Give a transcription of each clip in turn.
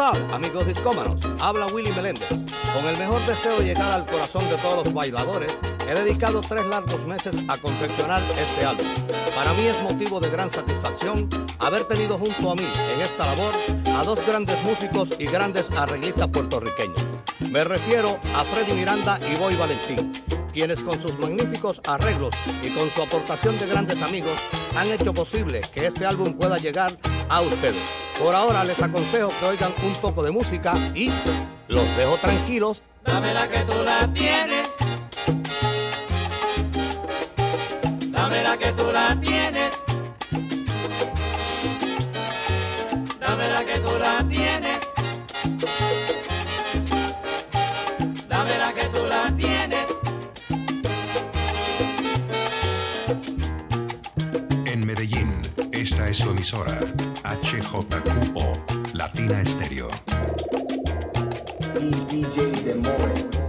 ¿Qué tal, amigos discómanos? Habla Willy Meléndez. Con el mejor deseo de llegar al corazón de todos los bailadores, he dedicado tres largos meses a confeccionar este álbum. Para mí es motivo de gran satisfacción haber tenido junto a mí en esta labor a dos grandes músicos y grandes arreglistas puertorriqueños. Me refiero a Freddy Miranda y Boy Valentín, quienes con sus magníficos arreglos y con su aportación de grandes amigos han hecho posible que este álbum pueda llegar a ustedes. Por ahora les aconsejo que oigan un poco de música y los dejo tranquilos. Dame la que tú la tienes. Dame la que tú la tienes. Dame la que tú la tienes. Dame la que tú la tienes. En Medellín, esta es su emisora HJQO, Latina Estéreo. DJ Demoe.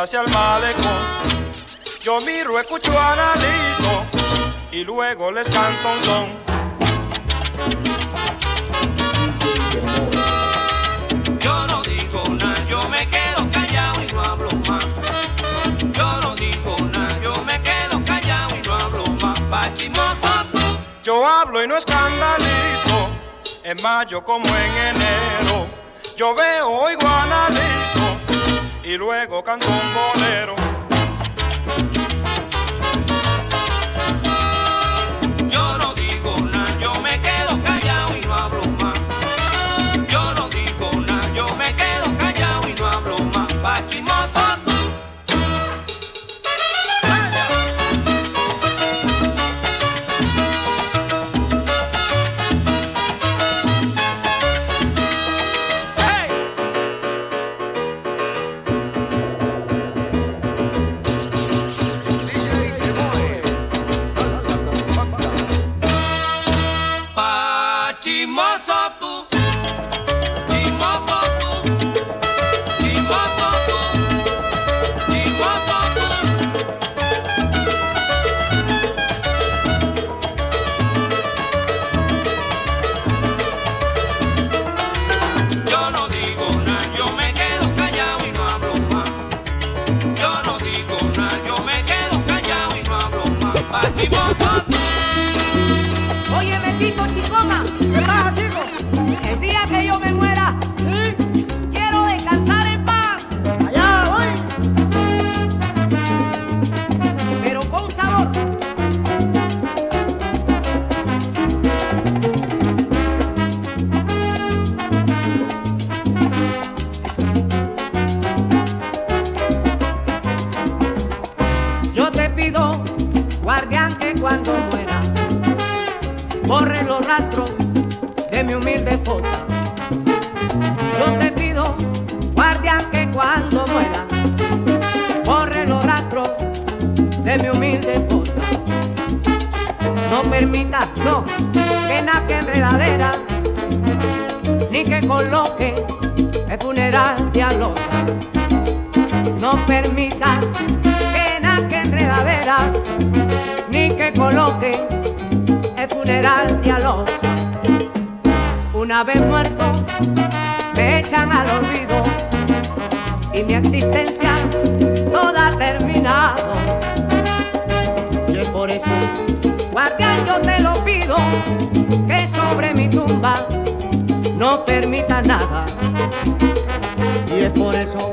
Hacia el malecón. Yo miro, escucho, analizo, y luego les canto un son. Yo no digo nada, yo me quedo callado y no hablo más. Yo no digo nada, yo me quedo callado y no hablo más. Pachimoso tú. Yo hablo y no escandalizo, en mayo como en enero. Yo veo, oigo, analizo, y luego canto un bolero. Rastros de mi humilde esposa. Yo te pido, guardián, que cuando muera, borre los rastros de mi humilde esposa. No permitas, no, que naque enredadera, ni que coloque el funeral de alosa. No permitas que naque enredadera, ni que coloque el funeral de Alonso. Una vez muerto, me echan al olvido y mi existencia toda ha terminado. Y es por eso, guardián, yo te lo pido, que sobre mi tumba no permita nada. Y es por eso,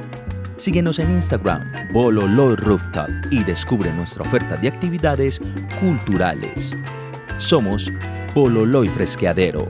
Síguenos en Instagram, Bololoy Rooftop, y descubre nuestra oferta de actividades culturales. Somos Bololoy Fresqueadero.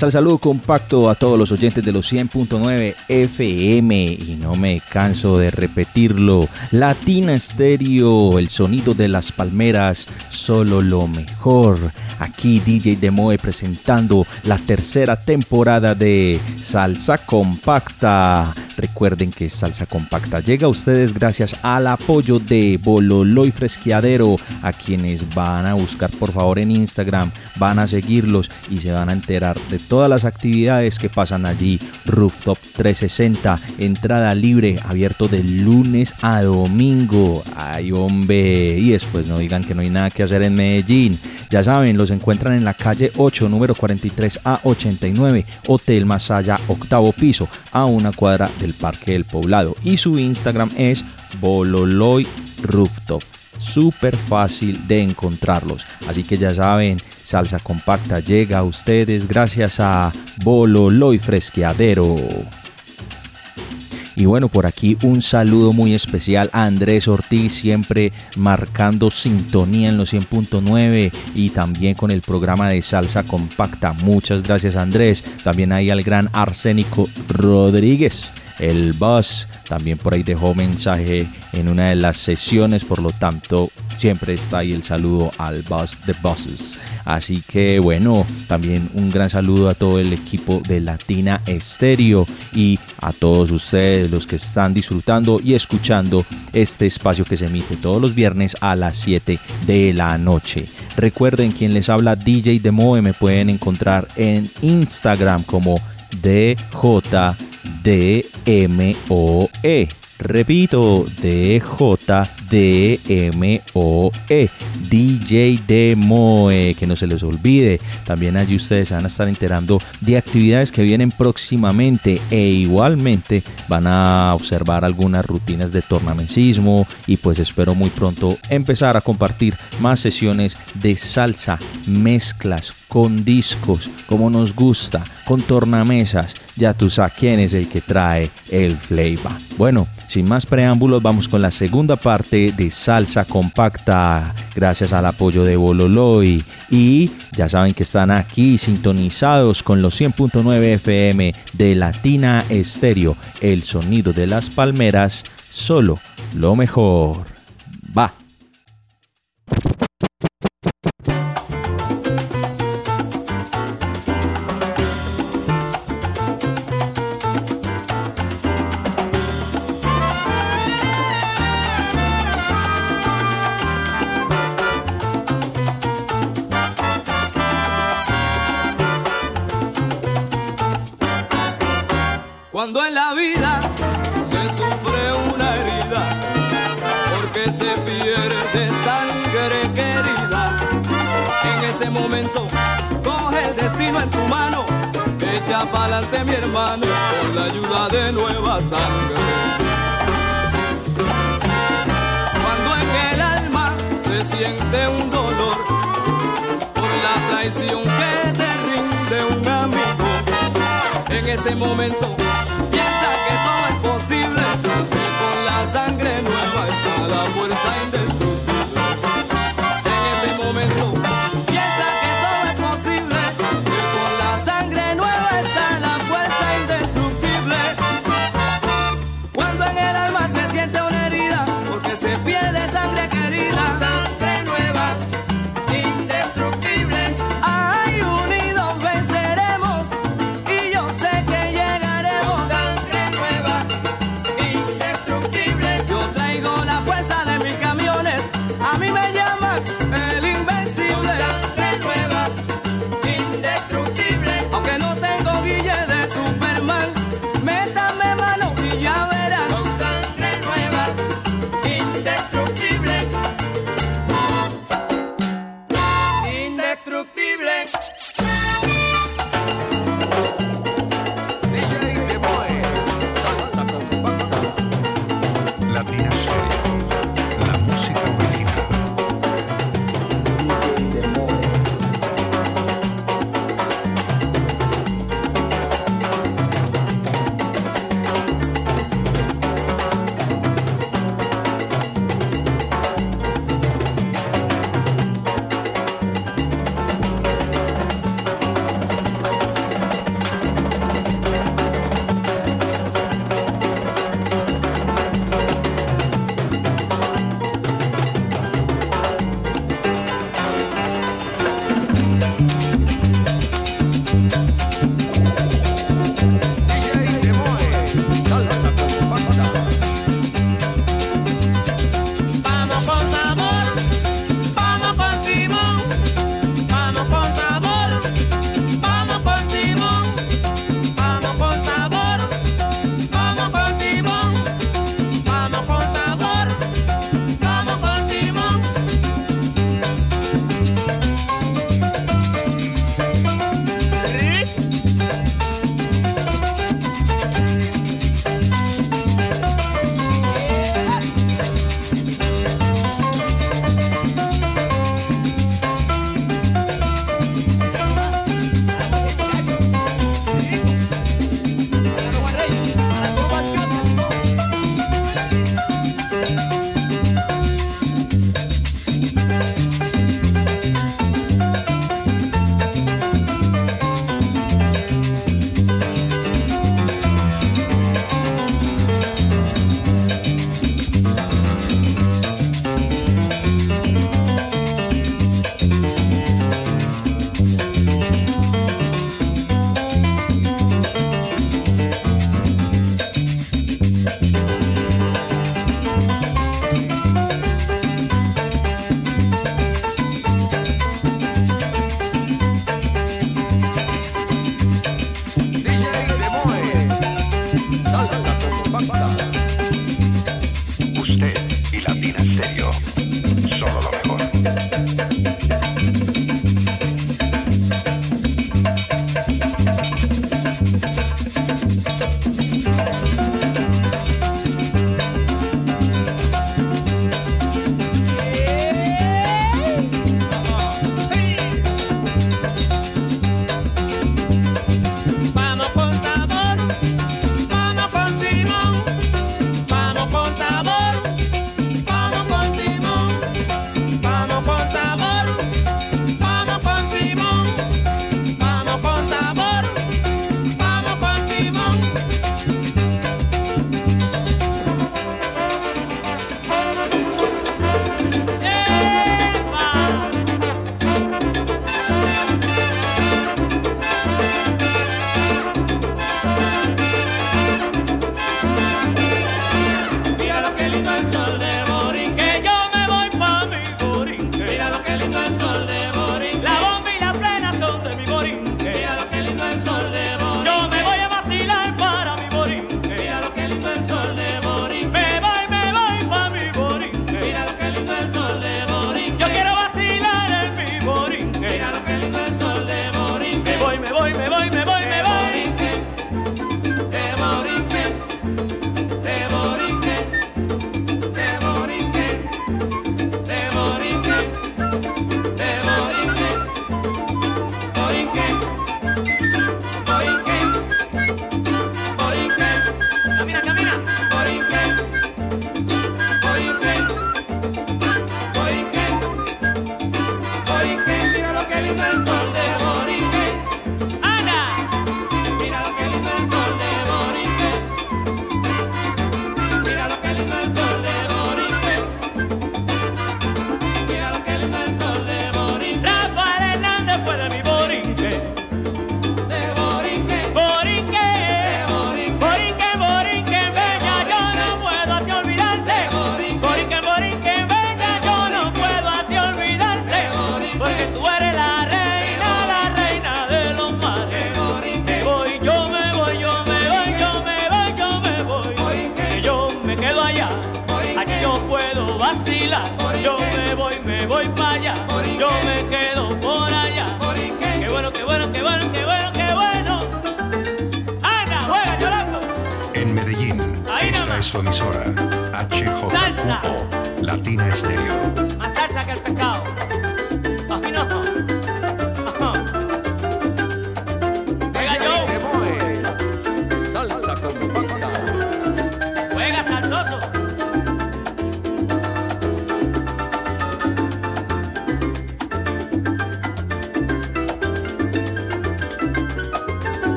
Sal saludo compacto a todos los oyentes de los 100.9 FM y no me canso de repetirlo. Latina Stereo, el sonido de las palmeras, solo lo mejor. Aquí DJ Demoe presentando la tercera temporada de Salsa Compacta. Recuerden que Salsa Compacta llega a ustedes gracias al apoyo de Bololoy Fresqueadero, a quienes van a buscar por favor en Instagram, van a seguirlos y se van a enterar de todas las actividades que pasan allí. Rooftop 360, entrada libre, abierto de lunes a domingo. Ay, hombre, y después no digan que no hay nada que hacer en Medellín. Ya saben, los encuentran en la calle 8, número 43 a 89, Hotel Masaya, octavo piso, a una cuadra del Parque del Poblado. Y su Instagram es Bololoy Rooftop. Súper fácil de encontrarlos. Así que ya saben, Salsa Compacta llega a ustedes gracias a Bololoy Fresqueadero. Y bueno, por aquí un saludo muy especial a Andrés Ortiz, siempre marcando sintonía en los 100.9 y también con el programa de Salsa Compacta. Muchas gracias Andrés. También hay al gran Arsénico Rodríguez el boss también por ahí dejó mensaje en una de las sesiones, por lo tanto siempre está ahí el saludo al boss de bosses. Así que bueno, también un gran saludo a todo el equipo de Latina Estéreo y a todos ustedes los que están disfrutando y escuchando este espacio que se emite todos los viernes a las 7 de la noche. Recuerden quien les habla DJ Demoe me pueden encontrar en Instagram como DJ D-M-O-E. Repito, D-J-D-M-O-E. DJ Demoe, que no se les olvide. También allí ustedes van a estar enterando de actividades que vienen próximamente e igualmente van a observar algunas rutinas de tornamesismo y pues espero muy pronto empezar a compartir más sesiones de salsa, mezclas con discos, como nos gusta, con tornamesas. Ya tú sabes quién es el que trae el flavor. Bueno, sin más preámbulos, vamos con la segunda parte de Salsa Compacta, gracias al apoyo de Bololoy. Y ya saben que están aquí sintonizados con los 100.9 FM de Latina Estéreo, el sonido de las palmeras, solo lo mejor. Va. Echa pa'lante mi hermano, con la ayuda de nueva sangre. Cuando en el alma se siente un dolor, por la traición que te rinde un amigo, en ese momento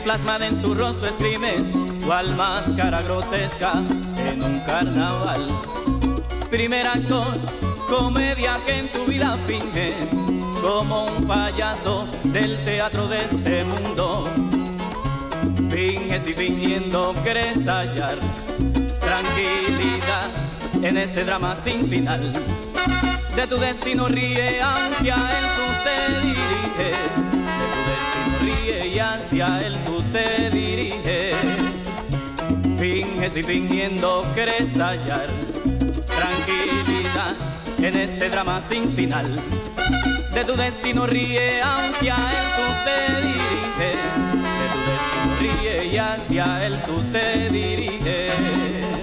plasman en tu rostro escribes cual máscara grotesca en un carnaval. Primer actor, comedia que en tu vida finges como un payaso del teatro de este mundo. Finges y fingiendo querés hallar tranquilidad en este drama sin final. De tu destino ríe aunque a él tú te diriges y hacia él tú te diriges. Finges y fingiendo crees hallar tranquilidad en este drama sin final. De tu destino ríe, aunque a él tú te diriges. De tu destino ríe y hacia él tú te diriges.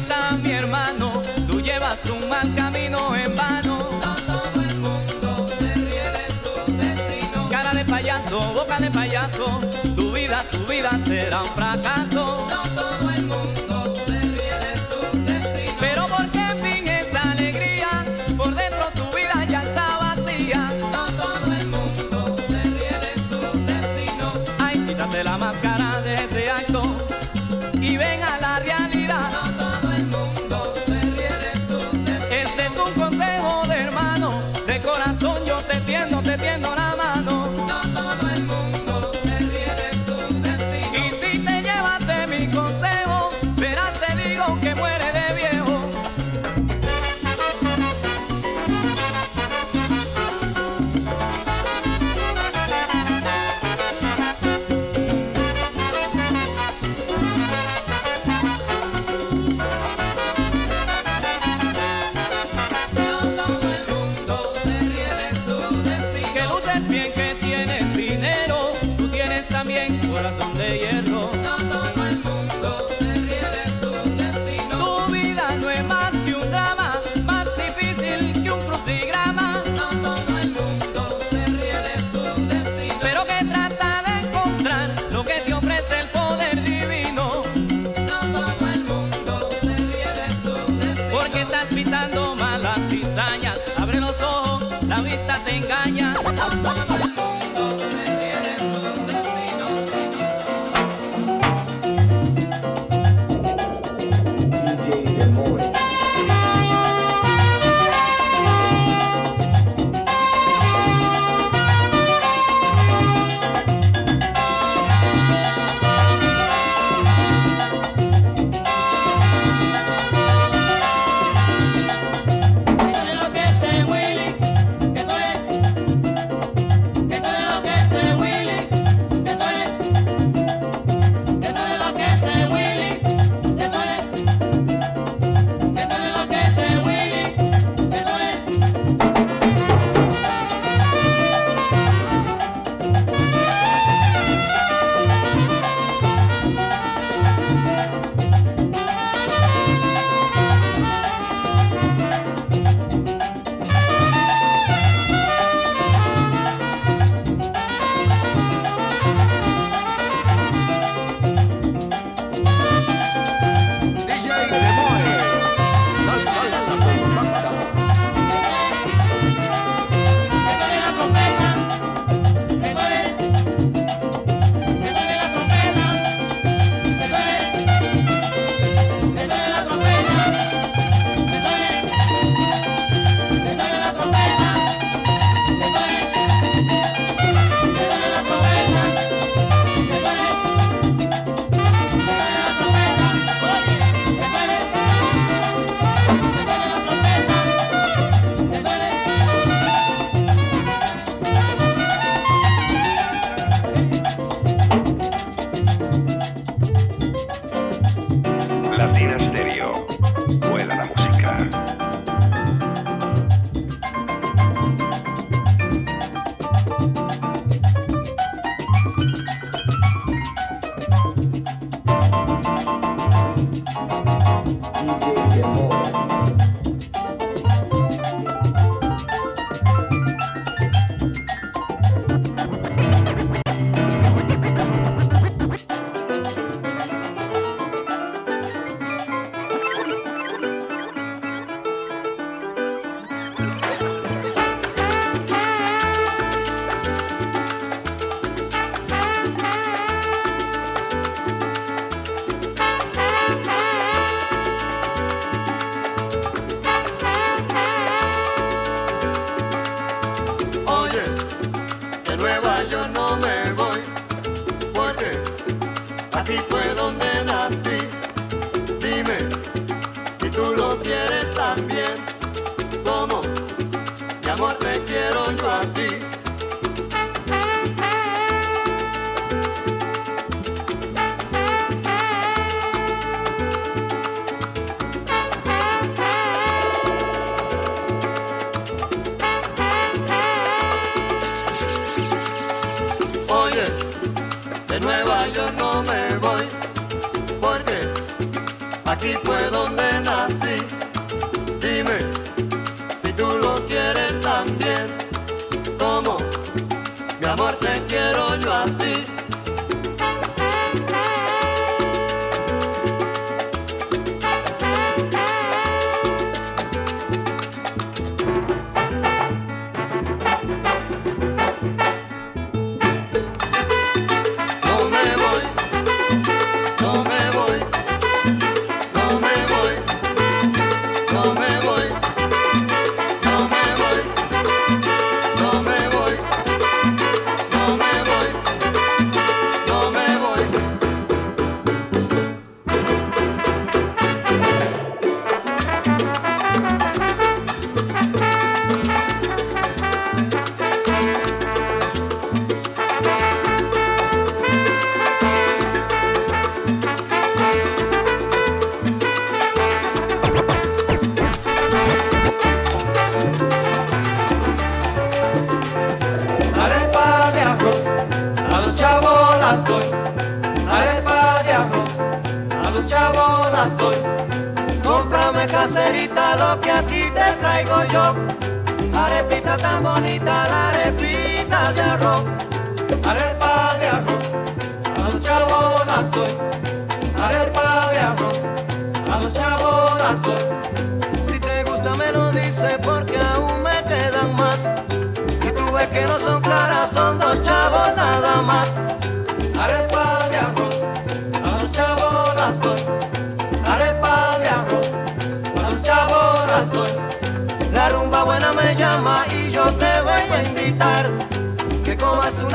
está mi hermano, tú llevas un mal camino en vano. Todo el mundo se ríe de su destino. Cara de payaso, boca de payaso, tu vida, tu vida será un fracaso. Todo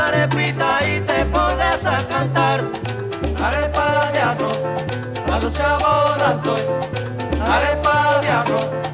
arepita y te pones a cantar. Arepa de arroz, a los chavos las doy. Arepa de arroz.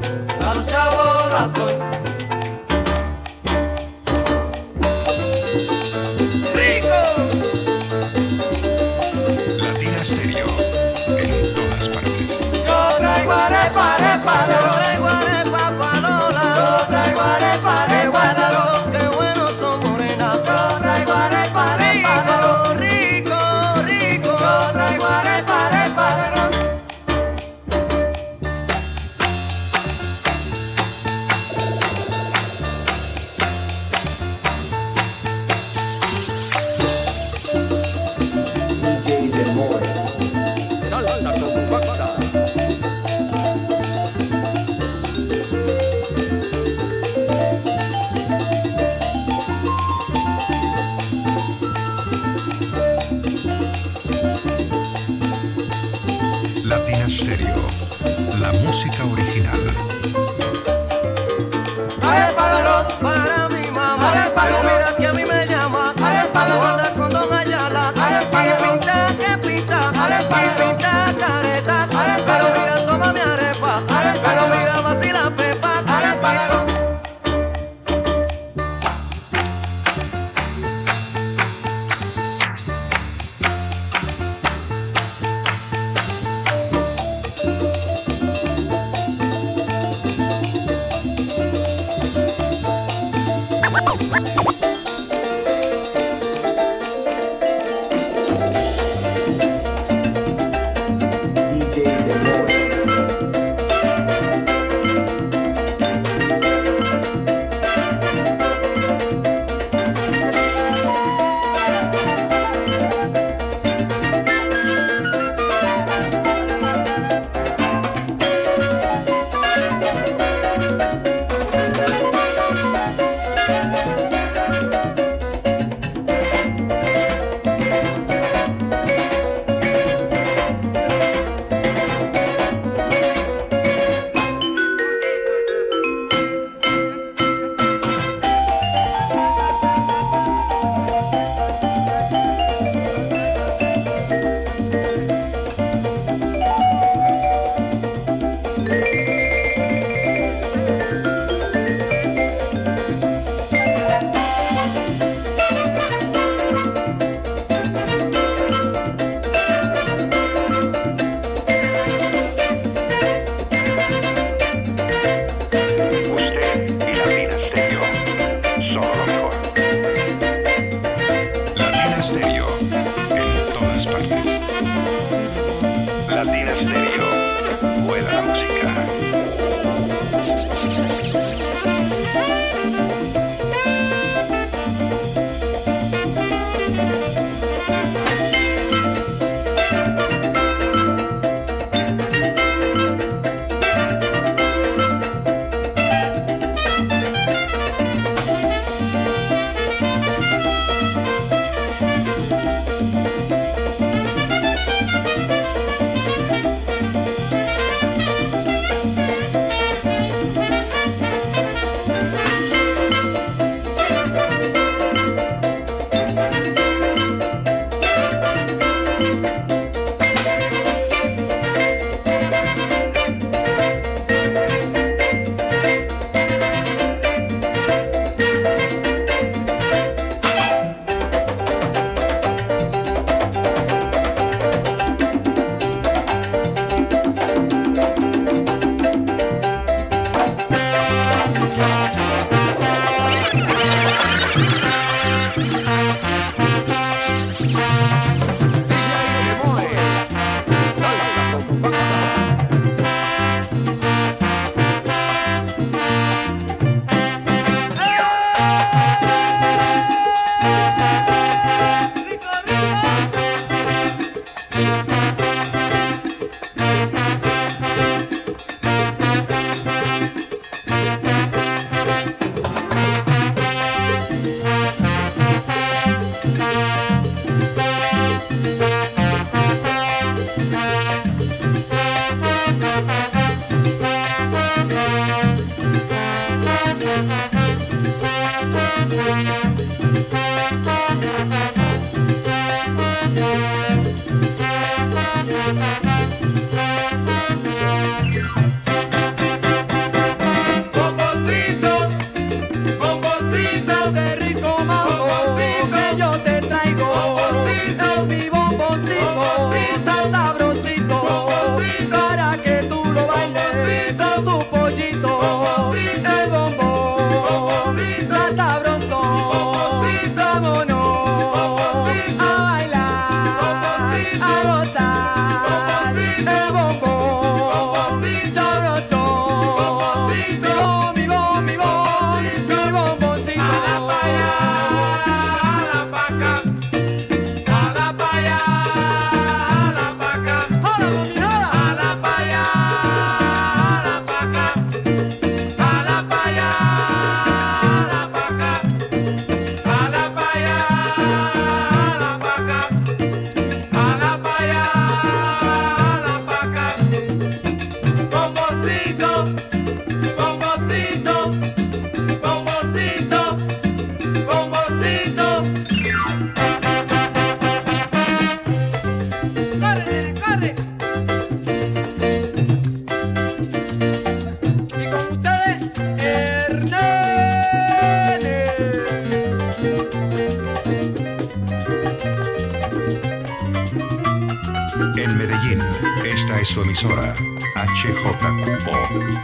En Medellín, esta es su emisora, HJQO,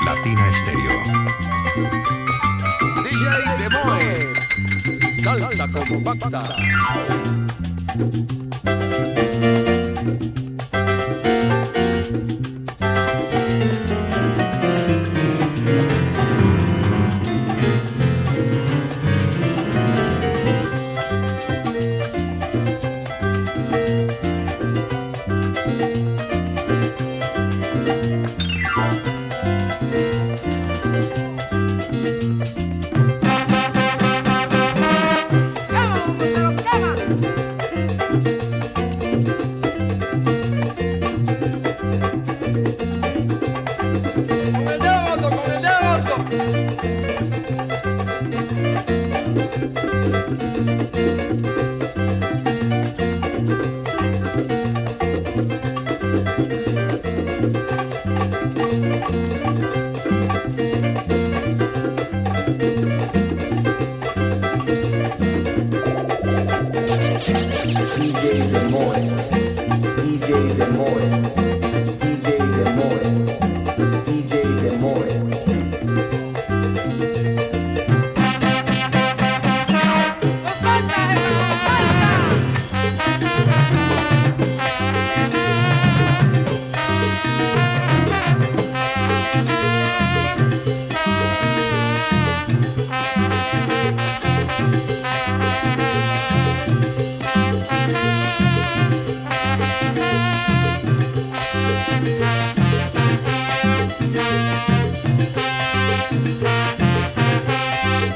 Latina Estéreo. DJ Demoe, salsa compacta.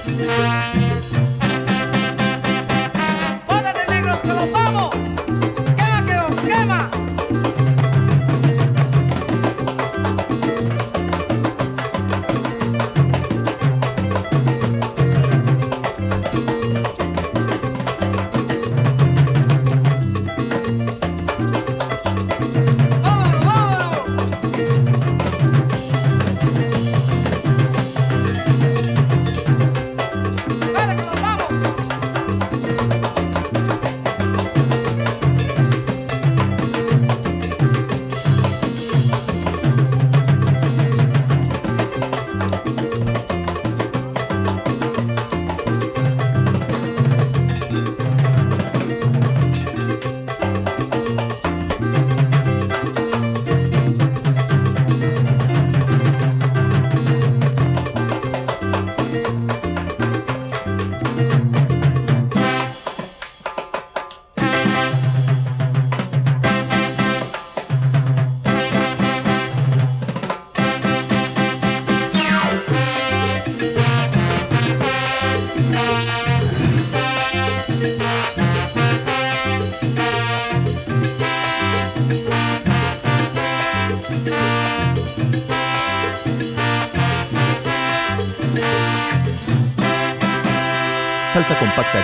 Música